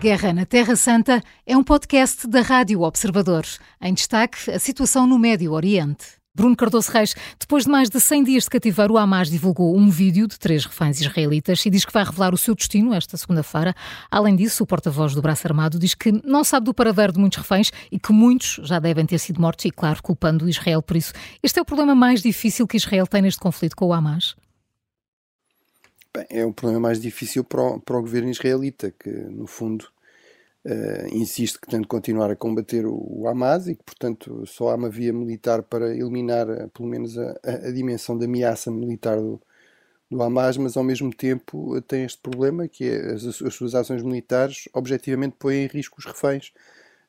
Guerra na Terra Santa é um podcast da Rádio Observador. Em destaque, a situação no Médio Oriente. Bruno Cardoso Reis, depois de mais de 100 dias de cativeiro, o Hamas divulgou um vídeo de três reféns israelitas e diz que vai revelar o seu destino esta segunda-feira. Além disso, o porta-voz do Braço Armado diz que não sabe do paradeiro de muitos reféns e que muitos já devem ter sido mortos e, claro, culpando Israel por isso. Este é o problema mais difícil que Israel tem neste conflito com o Hamas? Bem, é o problema mais difícil para o, para o governo israelita, que, no fundo, Uh, insiste que tem de continuar a combater o, o, Hamas e que, portanto, só há uma via militar para eliminar, uh, pelo menos, a, a, dimensão da ameaça militar do, do Hamas, mas ao mesmo tempo tem este problema que é as, as, suas ações militares objetivamente põem em risco os reféns.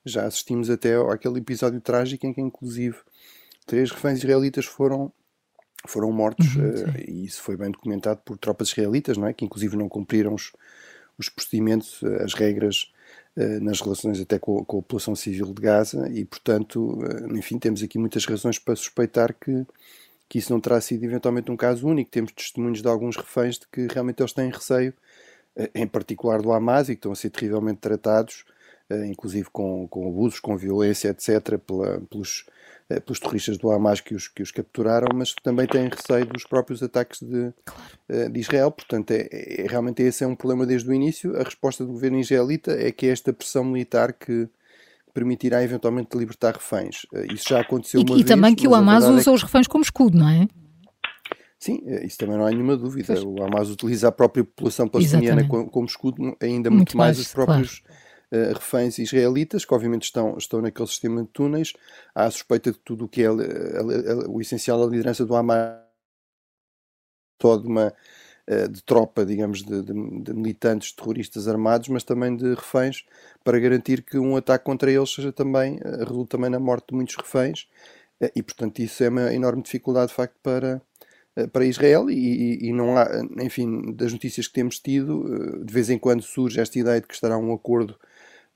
Já assistimos até àquele episódio trágico em que, inclusive, três reféns israelitas foram foram mortos uhum, e isso foi bem documentado por tropas israelitas, não é? Que inclusive não cumpriram os, os procedimentos, as regras eh, nas relações até com, com, a população civil de Gaza e, portanto, eh, enfim, temos aqui muitas razões para suspeitar que, que isso não terá sido eventualmente um caso único. Temos testemunhos de alguns reféns de que realmente eles têm receio, eh, em particular do Hamas, e que estão a ser terrivelmente tratados, inclusive com, com abusos, com violência, etc., pela, pelos eh, pelos terroristas do Hamas que os, que os capturaram, mas também têm receio dos próprios ataques de. Eh, de Israel. Portanto, é, é, realmente esse é um problema desde o início. A resposta do governo israelita é que é esta pressão militar que permitirá eventualmente libertar reféns. Eh, isso já aconteceu e, uma e vez. E também que o Hamas usa é que... os reféns como escudo, não é? Sim, isso também não há nenhuma dúvida. Pois. O Hamas utiliza a própria população palestiniana como, como, escudo, ainda muito, muito mais, mais, os próprios claro uh, reféns israelitas, que obviamente estão, estão naquele sistema de túneis. Há a suspeita de tudo o que é a, a, a, o essencial da liderança do Hamas, toda uma uh, de tropa, digamos, de, de, de, militantes terroristas armados, mas também de reféns, para garantir que um ataque contra eles seja também, uh, resulte também na morte de muitos reféns. e, portanto, isso é uma enorme dificuldade, de facto, para, para Israel e, e, não há, enfim, das notícias que temos tido, de vez em quando surge esta ideia de que estará um acordo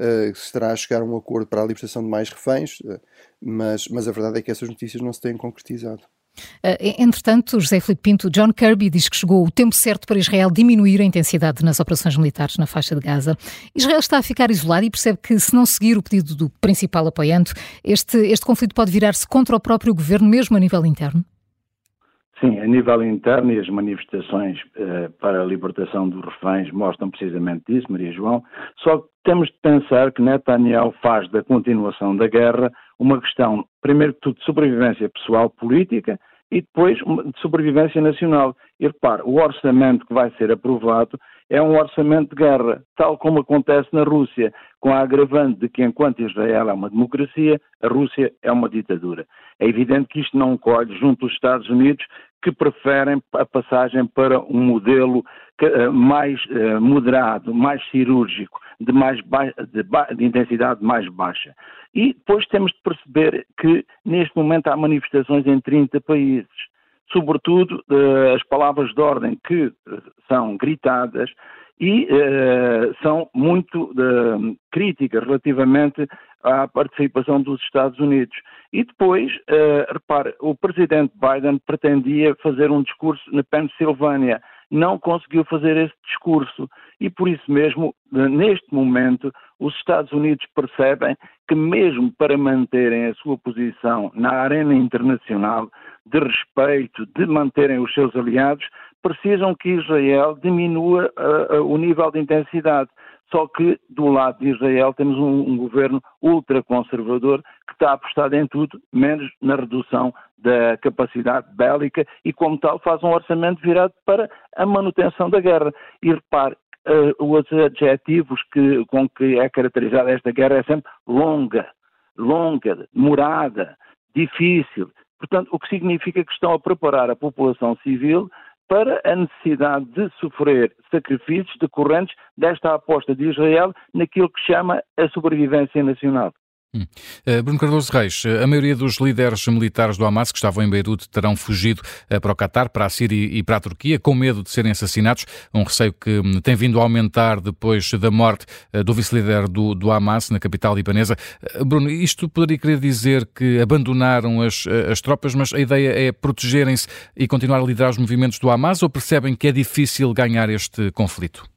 uh, estará a chegar a um acordo para a libertação de mais reféns, uh, mas, mas a verdade é que essas notícias não se têm concretizado. Uh, entretanto, José Filipe Pinto, John Kirby diz que chegou o tempo certo para Israel diminuir a intensidade nas operações militares na faixa de Gaza. Israel está a ficar isolado e percebe que, se não seguir o pedido do principal apoiante, este, este conflito pode virar-se contra o próprio governo, mesmo a nível interno? Sim, a nível interno e as manifestações eh, para a libertação dos reféns mostram precisamente isso, Maria João. Só que temos de pensar que Netanyahu faz da continuação da guerra uma questão, primeiro de tudo, de sobrevivência pessoal política e depois de sobrevivência nacional. E repare, o orçamento que vai ser aprovado é um orçamento de guerra, tal como acontece na Rússia, com a agravante de que enquanto Israel é uma democracia, a Rússia é uma ditadura. É evidente que isto não colhe junto dos Estados Unidos, que preferem a passagem para um modelo eh, mais eh, moderado, mais cirúrgico, de, mais de, de intensidade mais baixa. E depois temos de perceber que neste momento há manifestações em 30 países sobretudo uh, as palavras de ordem que uh, são gritadas e uh, são muito críticas relativamente à participação dos Estados Unidos. E depois, repare, o presidente Biden pretendia fazer um discurso na Pensilvânia, não conseguiu fazer esse discurso e por isso mesmo, neste momento, os Estados Unidos percebem que mesmo para manterem a sua posição na arena internacional, de respeito, de manterem os seus aliados, precisam que Israel diminua uh, uh, o nível de intensidade. Só que do lado de Israel temos um, um governo ultraconservador que está apostado em tudo, menos na redução da capacidade bélica e, como tal, faz um orçamento virado para a manutenção da guerra. E repare, uh, os adjetivos que, com que é caracterizada esta guerra é sempre longa, longa, demorada, difícil, Portanto, o que significa que estão a preparar a população civil para a necessidade de sofrer sacrifícios decorrentes desta aposta de Israel naquilo que chama a sobrevivência nacional. Hum. Uh, Bruno Cardoso Reis, eh, a maioria dos líderes militares do Hamas que estavam em Beirute terão fugido uh, para o Catar, para a Síria e para a Turquia, com medo de serem assassinados, um receio que um, tem vindo a aumentar depois da morte do vice-líder do, do, Hamas na capital libanesa. Bruno, isto poderia querer dizer que abandonaram as, as tropas, mas a ideia é protegerem-se e continuar a liderar os movimentos do Hamas ou percebem que é difícil ganhar este conflito?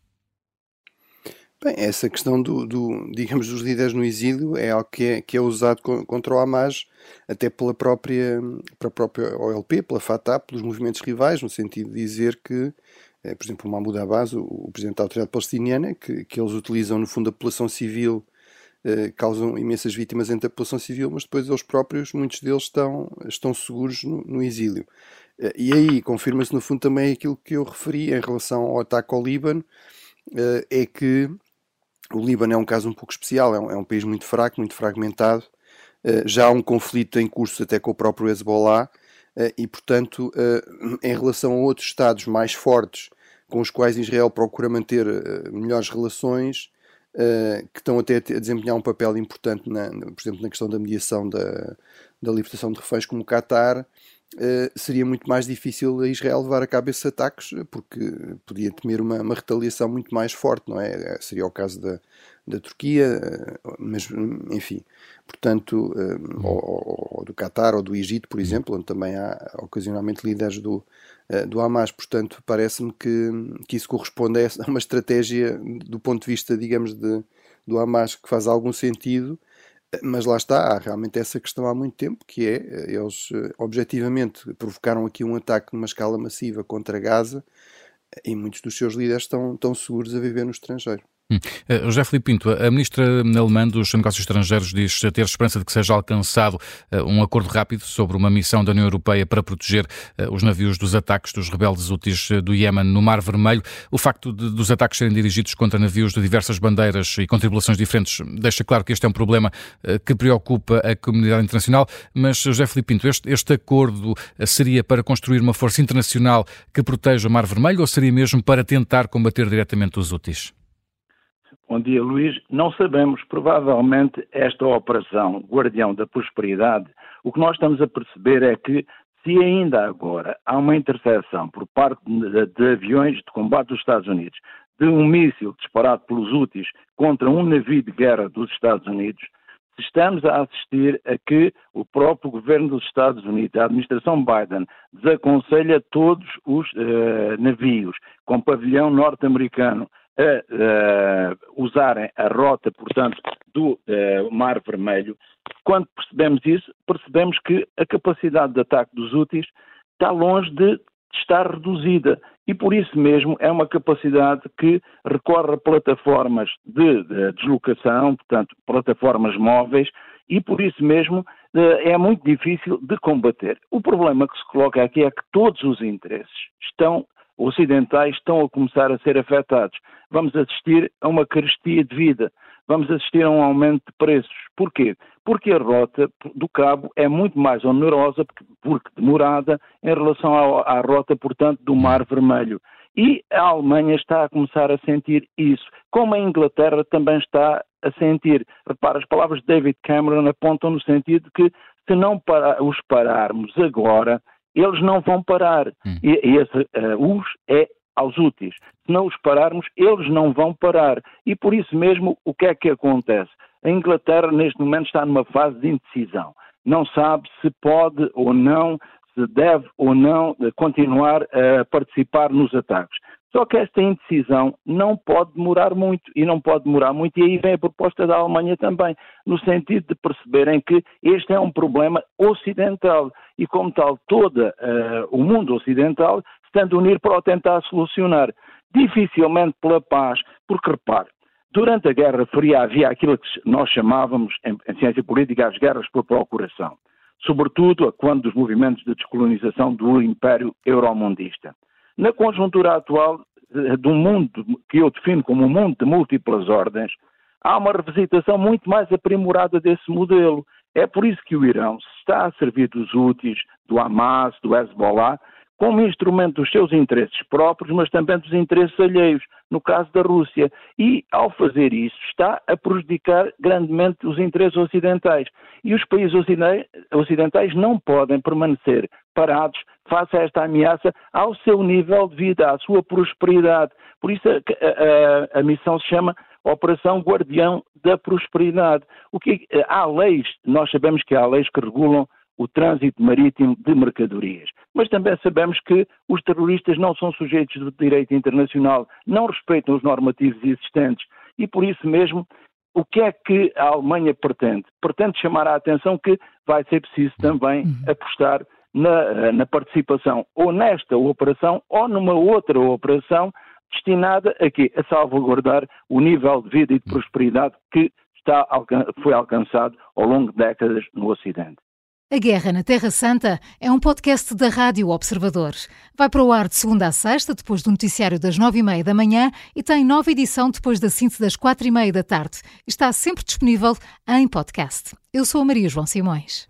Bem, essa questão do, do, digamos, dos líderes no exílio é algo que é, que é usado contra o Hamas, até pela própria, pela própria OLP, pela Fatah, pelos movimentos rivais, no sentido de dizer que, eh, por exemplo, o Mahmoud Abbas, o, o presidente da autoridade palestiniana, que, que eles utilizam, no fundo, a população civil, eh, causam imensas vítimas entre a população civil, mas depois eles próprios, muitos deles estão, estão seguros no, no exílio. Eh, e aí confirma-se, no fundo, também aquilo que eu referi em relação ao ataque ao Líbano, eh, é que o Líbano é um caso um pouco especial, é um, é um país muito fraco, muito fragmentado. Uh, já há um conflito em curso até com o próprio Hezbollah uh, e, portanto, uh, em relação a outros Estados mais fortes com os quais Israel procura manter melhores relações, que estão até a desempenhar um papel importante, na, por exemplo, na questão da mediação da, da libertação de reféns, como o Qatar, Uh, seria muito mais difícil a Israel levar a cabo esses ataques, porque podia temer uma, uma retaliação muito mais forte, não é? Eh, seria o caso da, da Turquia, uh, mas enfim, portanto, uh, ou, ou, do Qatar ou do Egito, por exemplo, onde também há ocasionalmente líderes do, do Hamas, portanto, parece-me que, que isso corresponde a uma estratégia do ponto de vista, digamos, de, do Hamas que faz algum sentido mas lá está, há realmente essa questão há muito tempo, que é, eh, eles eh, objetivamente provocaram aqui um ataque numa escala massiva contra Gaza e muitos dos seus líderes estão, estão seguros a viver no estrangeiro. Hum. Uh, José Filipe Pinto, a ministra alemã dos Negócios Estrangeiros diz ter esperança de que seja alcançado uh, um acordo rápido sobre uma missão da União Europeia para proteger uh, os navios dos ataques dos rebeldes úteis do Iémen no Mar Vermelho. O facto de, dos ataques serem dirigidos contra navios de diversas bandeiras e com tripulações diferentes deixa claro que este é um problema que preocupa a comunidade internacional, mas José Filipe Pinto, este, este acordo seria para construir uma força internacional que proteja o Mar Vermelho ou seria mesmo para tentar combater diretamente os úteis? Bom dia, Luís. Não sabemos, provavelmente, esta operação Guardião da Prosperidade, o que nós estamos a perceber é que, se ainda agora há uma interseção por parte de, de aviões de combate dos Estados Unidos, de um míssil disparado pelos úteis contra um navio de guerra dos Estados Unidos, estamos a assistir a que o próprio governo dos Estados Unidos, a administração Biden, desaconselha todos os uh, navios com pavilhão norte-americano a uh, usarem a rota, portanto, do uh, Mar Vermelho, quando percebemos isso, percebemos que a capacidade de ataque dos úteis está longe de estar reduzida e por isso mesmo é uma capacidade que recorre a plataformas de, de deslocação, portanto, plataformas móveis, e por isso mesmo é muito difícil de combater. O problema que se coloca aqui é que todos os interesses estão ocidentais estão a começar a ser afetados. Vamos assistir a uma carestia de vida, vamos assistir a um aumento de preços. Porquê? Porque a rota do Cabo é muito mais onerosa, porque demorada, em relação à, rota, portanto, do Mar Vermelho. E a Alemanha está a começar a sentir isso, como a Inglaterra também está a sentir. Repara, as palavras de David Cameron apontam no sentido que se não para, os pararmos agora, eles não vão parar. Hum. E, e esse uh, os é aos úteis. Se não os pararmos, eles não vão parar. E por isso mesmo, o que é que acontece? A Inglaterra, neste momento, está numa fase de indecisão. Não sabe se pode ou não, se deve ou não continuar a participar nos ataques. Só que esta indecisão não pode demorar muito, e não pode demorar muito, e aí vem a proposta da Alemanha também, no sentido de perceberem que este é um problema ocidental, e como tal, todo uh, o mundo ocidental se tem de unir para o tentar solucionar. Dificilmente pela paz, porque repare, durante a Guerra Fria havia aquilo que nós chamávamos, em, em ciência política, as guerras por procuração, sobretudo quando dos movimentos de descolonização do Império Euromundista. Na conjuntura atual eh, um mundo que eu defino como um mundo de múltiplas ordens, há uma revisitação muito mais aprimorada desse modelo. É por isso que o Irão está a servir dos úteis, do Hamas, do Hezbollah, como instrumento dos seus interesses próprios, mas também dos interesses alheios, no caso da Rússia. E, ao fazer isso, está a prejudicar grandemente os interesses ocidentais. E os países ocidentais não podem permanecer parados face a esta ameaça ao seu nível de vida, à sua prosperidade. Por isso a, a, a missão se chama Operação Guardião da Prosperidade. O que, há leis, nós sabemos que há leis que regulam o trânsito marítimo de mercadorias. Mas também sabemos que os terroristas não são sujeitos do direito internacional, não respeitam os normativos existentes e por isso mesmo o que é que a Alemanha pretende? Pretende chamar a atenção que vai ser preciso também uhum. apostar na, na, participação ou nesta operação ou numa outra operação destinada a quê? A salvaguardar o nível de vida e de prosperidade que está, foi alcançado ao longo de décadas no Ocidente. A Guerra na Terra Santa é um podcast da Rádio Observador. Vai para o ar de segunda a sexta, depois do noticiário das nove e meia da manhã e tem nova edição depois da síntese das quatro e meia da tarde. Está sempre disponível em podcast. Eu sou a Maria João Simões.